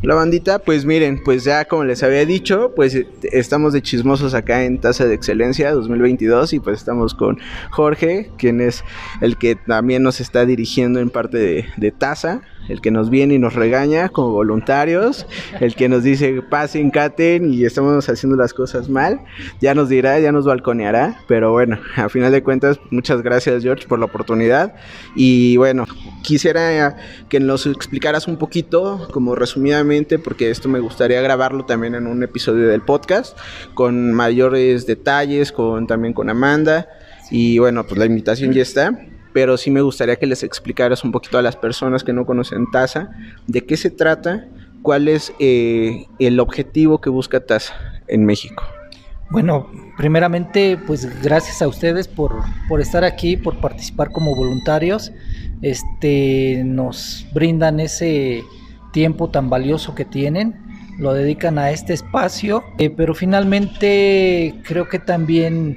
La bandita, pues miren, pues ya como les había dicho, pues eh, estamos de chismosos acá en Taza de Excelencia 2022 y pues estamos con Jorge, quien es el que también nos está dirigiendo en parte de, Taza el que nos viene y nos regaña como voluntarios, el que nos dice pasen, caten y estamos haciendo las cosas mal, ya nos dirá, ya nos balconeará, pero bueno, a final de cuentas, muchas gracias George por la oportunidad y bueno, quisiera que nos explicaras un poquito, como resumidamente, porque esto me gustaría grabarlo también en un episodio del podcast, con mayores detalles, con también con Amanda. Y bueno, pues la invitación ya está pero sí me gustaría que les explicaras un poquito a las personas que no conocen TASA de qué se trata, cuál es eh, el objetivo que busca TASA en México. Bueno, primeramente, pues gracias a ustedes por, por estar aquí, por participar como voluntarios. Este, nos brindan ese tiempo tan valioso que tienen, lo dedican a este espacio, eh, pero finalmente creo que también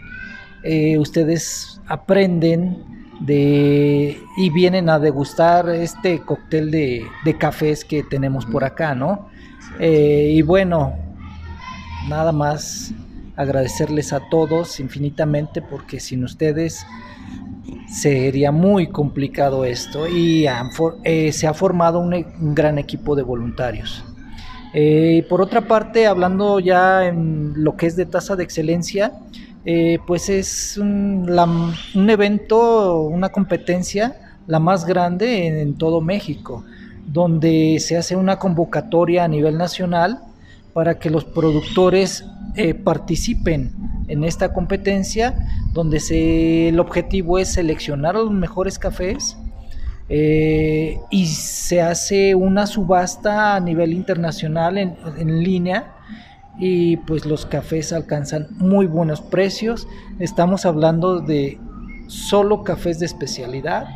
eh, ustedes aprenden de y vienen a degustar este cóctel de, cafés que tenemos por acá, ¿no? Eh, y bueno, nada más agradecerles a todos infinitamente porque sin ustedes sería muy complicado esto y eh, se ha formado un, gran equipo de voluntarios. Eh, por otra parte, hablando ya en lo que es de tasa de excelencia, eh, pues es un, evento, una competencia, la más grande en, todo México, donde se hace una convocatoria a nivel nacional para que los productores eh, participen en esta competencia, donde el objetivo es seleccionar a los mejores cafés eh, y se hace una subasta a nivel internacional en, en línea y pues los cafés alcanzan muy buenos precios. Estamos hablando de solo cafés de especialidad.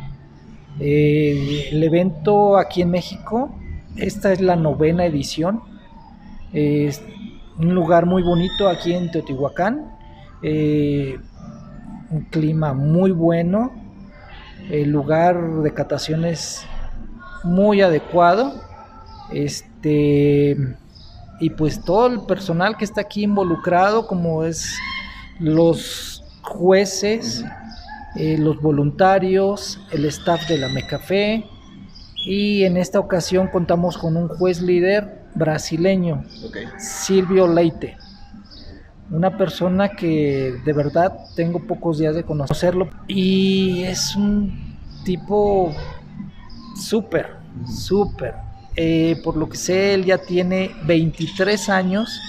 Eh, el evento aquí en México, esta es la novena edición. Es un lugar muy bonito aquí en Teotihuacán. Eh, un clima muy bueno. El lugar de cataciones muy adecuado. Este y pues todo el personal que está aquí involucrado, como es los jueces, eh, los voluntarios, el staff de la Mecafé y en esta ocasión contamos con un juez líder brasileño, Silvio Leite, una persona que de verdad tengo pocos días de conocerlo y es un tipo súper, súper eh, por lo que sé, él ya tiene 23 años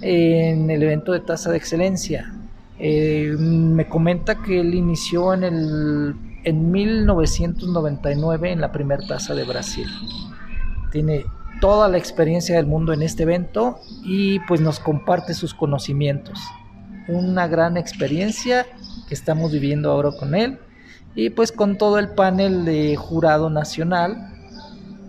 en el evento de tasa de excelencia. Eh, me comenta que él inició en, el, en 1999 en la primera tasa de Brasil. Tiene toda la experiencia del mundo en este evento y pues nos comparte sus conocimientos. Una gran experiencia que estamos viviendo ahora con él y pues con todo el panel de jurado nacional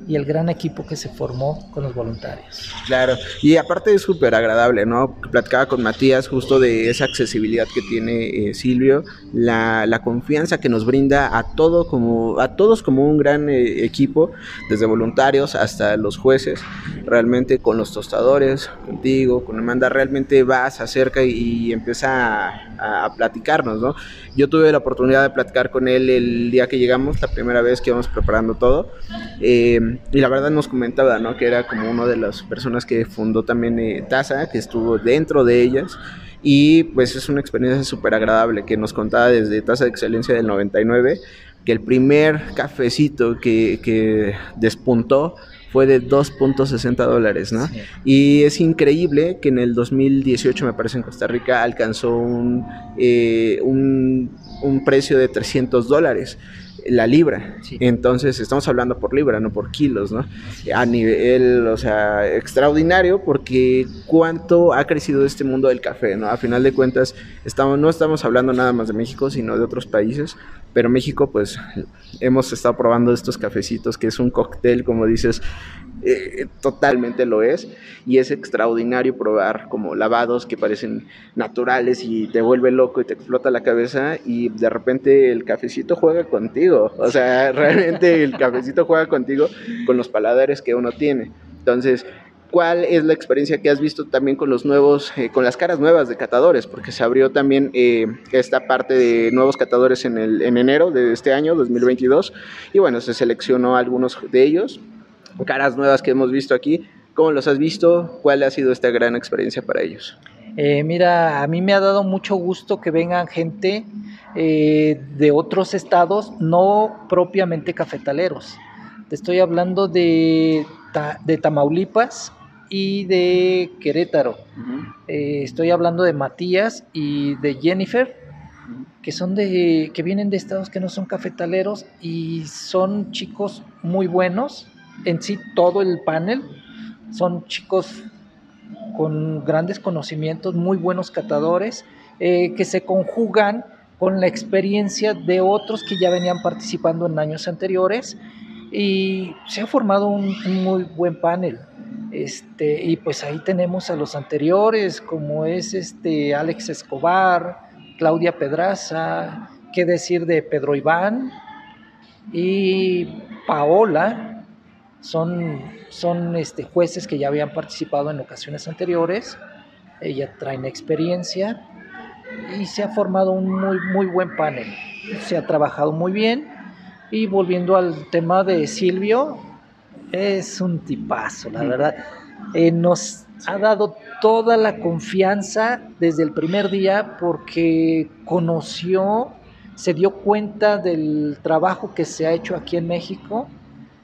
y el gran equipo que se formó con los voluntarios. Claro, y aparte es súper agradable, ¿no? Platicaba con Matías justo de esa accesibilidad que tiene eh, Silvio, la, la, confianza que nos brinda a, todo como, a todos como un gran eh, equipo, desde voluntarios hasta los jueces, realmente con los tostadores, contigo, con Amanda, realmente vas, acerca y, y empieza a, a, platicarnos, ¿no? Yo tuve la oportunidad de platicar con él el día que llegamos, la primera vez que íbamos preparando todo. Eh, y la verdad nos comentaba, ¿no? Que era como una de las personas que fundó también eh, Taza, que estuvo dentro de ellas. Y pues es una experiencia súper agradable que nos contaba desde Taza de Excelencia del 99, que el primer cafecito que, que despuntó fue de 2.60 dólares, ¿no? Y es increíble que en el 2018, me parece, en Costa Rica alcanzó un, eh, un, un precio de 300 dólares la libra. Entonces, estamos hablando por libra, no por kilos, ¿no? A nivel, o sea, extraordinario porque cuánto ha crecido este mundo del café, ¿no? A final de cuentas, estamos, no estamos hablando nada más de México, sino de otros países, pero México, pues, hemos estado probando estos cafecitos, que es un cóctel, como dices, eh, totalmente lo es y es extraordinario probar como lavados que parecen naturales y te vuelve loco y te explota la cabeza y de repente el cafecito juega contigo, o sea, realmente el cafecito juega contigo con los paladares que uno tiene. Entonces, ¿Cuál es la experiencia que has visto también con los nuevos, eh, con las caras nuevas de catadores? Porque se abrió también eh, esta parte de nuevos catadores en, el, en enero de este año, 2022, y bueno, se seleccionó algunos de ellos, caras nuevas que hemos visto aquí. ¿Cómo los has visto? ¿Cuál ha sido esta gran experiencia para ellos? Eh, mira, a mí me ha dado mucho gusto que vengan gente de otros estados, no propiamente cafetaleros. Te estoy hablando de, de Tamaulipas, y de Querétaro. Eh, estoy hablando de Matías y de Jennifer, que son de que vienen de estados que no son cafetaleros y son chicos muy buenos. En sí todo el panel son chicos con grandes conocimientos, muy buenos catadores, eh, que se conjugan con la experiencia de otros que ya venían participando en años anteriores y se ha formado un muy buen panel. Este, y pues ahí tenemos a los anteriores, como es este Alex Escobar, Claudia Pedraza, qué decir de Pedro Iván y Paola, son, son este, jueces que ya habían participado en ocasiones anteriores, ella traen experiencia y se ha formado un muy, muy buen panel, se ha trabajado muy bien. Y volviendo al tema de Silvio, es un tipazo, la verdad. Eh, nos ha dado toda la confianza desde el primer día porque conoció, se dio cuenta del trabajo que se ha hecho aquí en México.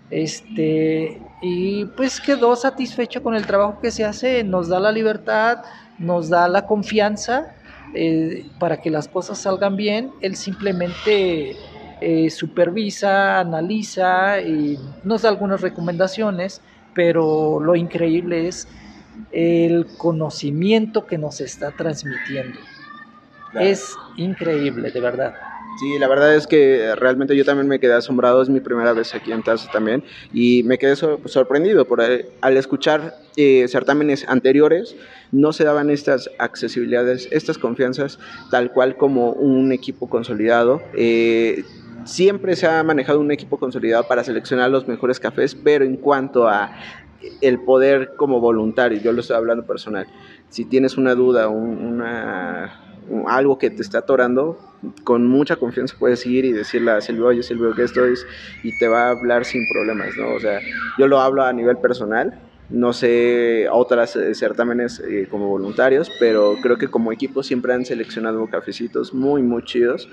Este, y pues quedó satisfecho con el trabajo que se hace, nos da la libertad, nos da la confianza eh, para que las cosas salgan bien. Él simplemente eh, supervisa, analiza y nos da algunas recomendaciones, pero lo increíble es el conocimiento que nos está transmitiendo. Es increíble, de verdad. Sí, la verdad es que realmente yo también me quedé asombrado, es mi primera vez aquí en Tazo también, y me quedé sorprendido por al escuchar eh, certámenes anteriores, no se daban estas accesibilidades, estas confianzas, tal cual como un equipo consolidado. Eh, siempre se ha manejado un equipo consolidado para seleccionar los mejores cafés, pero en cuanto a el poder como voluntario, yo lo estoy hablando personal, si tienes una duda, una, algo que te está atorando, con mucha confianza puedes ir y decirle a Silvio, oye Silvio, ¿qué estoy? Y te va a hablar sin problemas, ¿no? O sea, yo lo hablo a nivel personal, no sé otras eh, certámenes eh, como voluntarios, pero creo que como equipo siempre han seleccionado cafecitos muy, muy chidos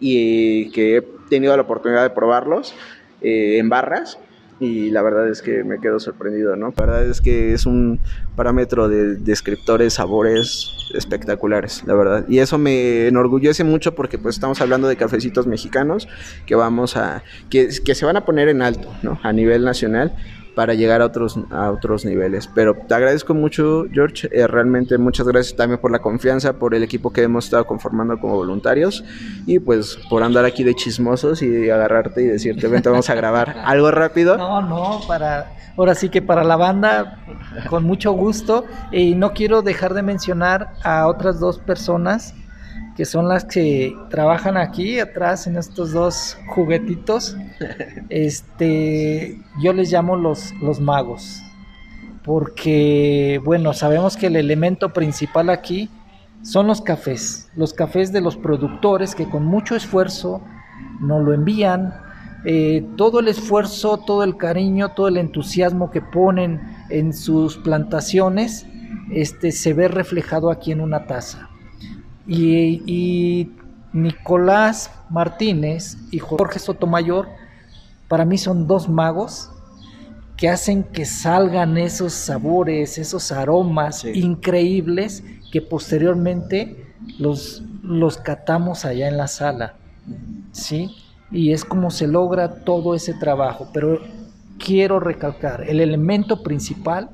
y que he tenido la oportunidad de probarlos eh, en barras y la verdad es que me quedo sorprendido, ¿no? La verdad es que es un parámetro de descriptores, sabores espectaculares, la verdad. Y eso me enorgullece mucho porque pues estamos hablando de cafecitos mexicanos que vamos a, que, que se van a poner en alto, ¿no? A nivel nacional para llegar a otros, a otros niveles. Pero te agradezco mucho, George. Eh, realmente muchas gracias también por la confianza, por el equipo que hemos estado conformando como voluntarios y pues por andar aquí de chismosos y agarrarte y decirte, vente, vamos a grabar algo rápido. No, no, para, ahora sí que para la banda, con mucho gusto. Y no quiero dejar de mencionar a otras dos personas que son las que trabajan aquí atrás en estos dos juguetitos. Este, yo les llamo los, los magos, porque bueno, sabemos que el elemento principal aquí son los cafés, los cafés de los productores que con mucho esfuerzo nos lo envían. Eh, todo el esfuerzo, todo el cariño, todo el entusiasmo que ponen en sus plantaciones, este, se ve reflejado aquí en una taza. Y, Nicolás Martínez y Jorge Sotomayor, para mí son dos magos que hacen que salgan esos sabores, esos aromas increíbles que posteriormente los, los catamos allá en la sala. ¿Sí? Y es como se logra todo ese trabajo. Pero quiero recalcar, el elemento principal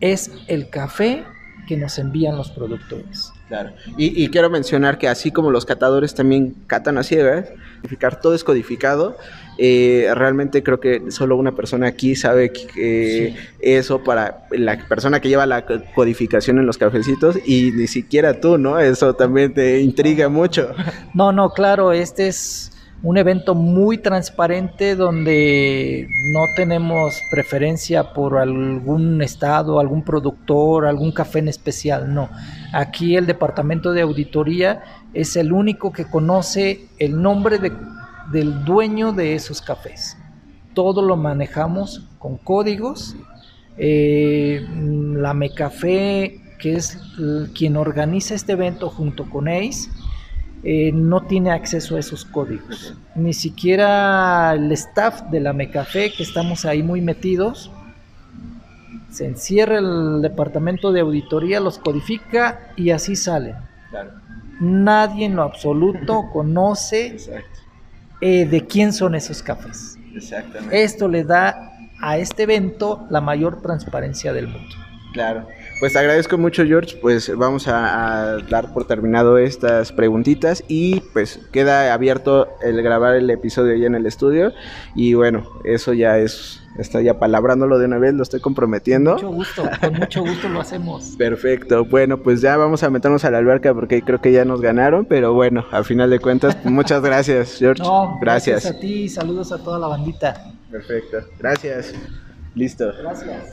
es el café que nos envían los productores. Claro. Y, quiero mencionar que así como los catadores también catan a ciegas, codificar todo es codificado. Eh, realmente creo que solo una persona aquí sabe que eso para la persona que lleva la codificación en los cafecitos y ni siquiera tú, ¿no? Eso también te intriga mucho. No, no, claro, este es un evento muy transparente donde no tenemos preferencia por algún estado, algún productor, algún café en especial, no. Aquí el departamento de auditoría es el único que conoce el nombre del dueño de esos cafés. Todo lo manejamos con códigos. Eh, la Mecafé, que es quien organiza este evento junto con ACE, eh, no tiene acceso a esos códigos. Ni siquiera el staff de la Mecafé, que estamos ahí muy metidos, se encierra el departamento de auditoría, los codifica y así salen. Nadie en lo absoluto conoce eh, de quién son esos cafés. Esto le da a este evento la mayor transparencia del mundo. Claro. Pues agradezco mucho, George. Pues vamos a, dar por terminado estas preguntitas y pues queda abierto el grabar el episodio ya en el estudio. Y bueno, eso ya es, está ya palabrándolo de una vez, lo estoy comprometiendo. Con mucho gusto, con mucho gusto lo hacemos. Perfecto. Bueno, pues ya vamos a meternos a la alberca porque creo que ya nos ganaron, pero bueno, al final de cuentas, muchas gracias, George. gracias. Gracias a ti, saludos a toda la bandita. Perfecto. Gracias. Listo. Gracias.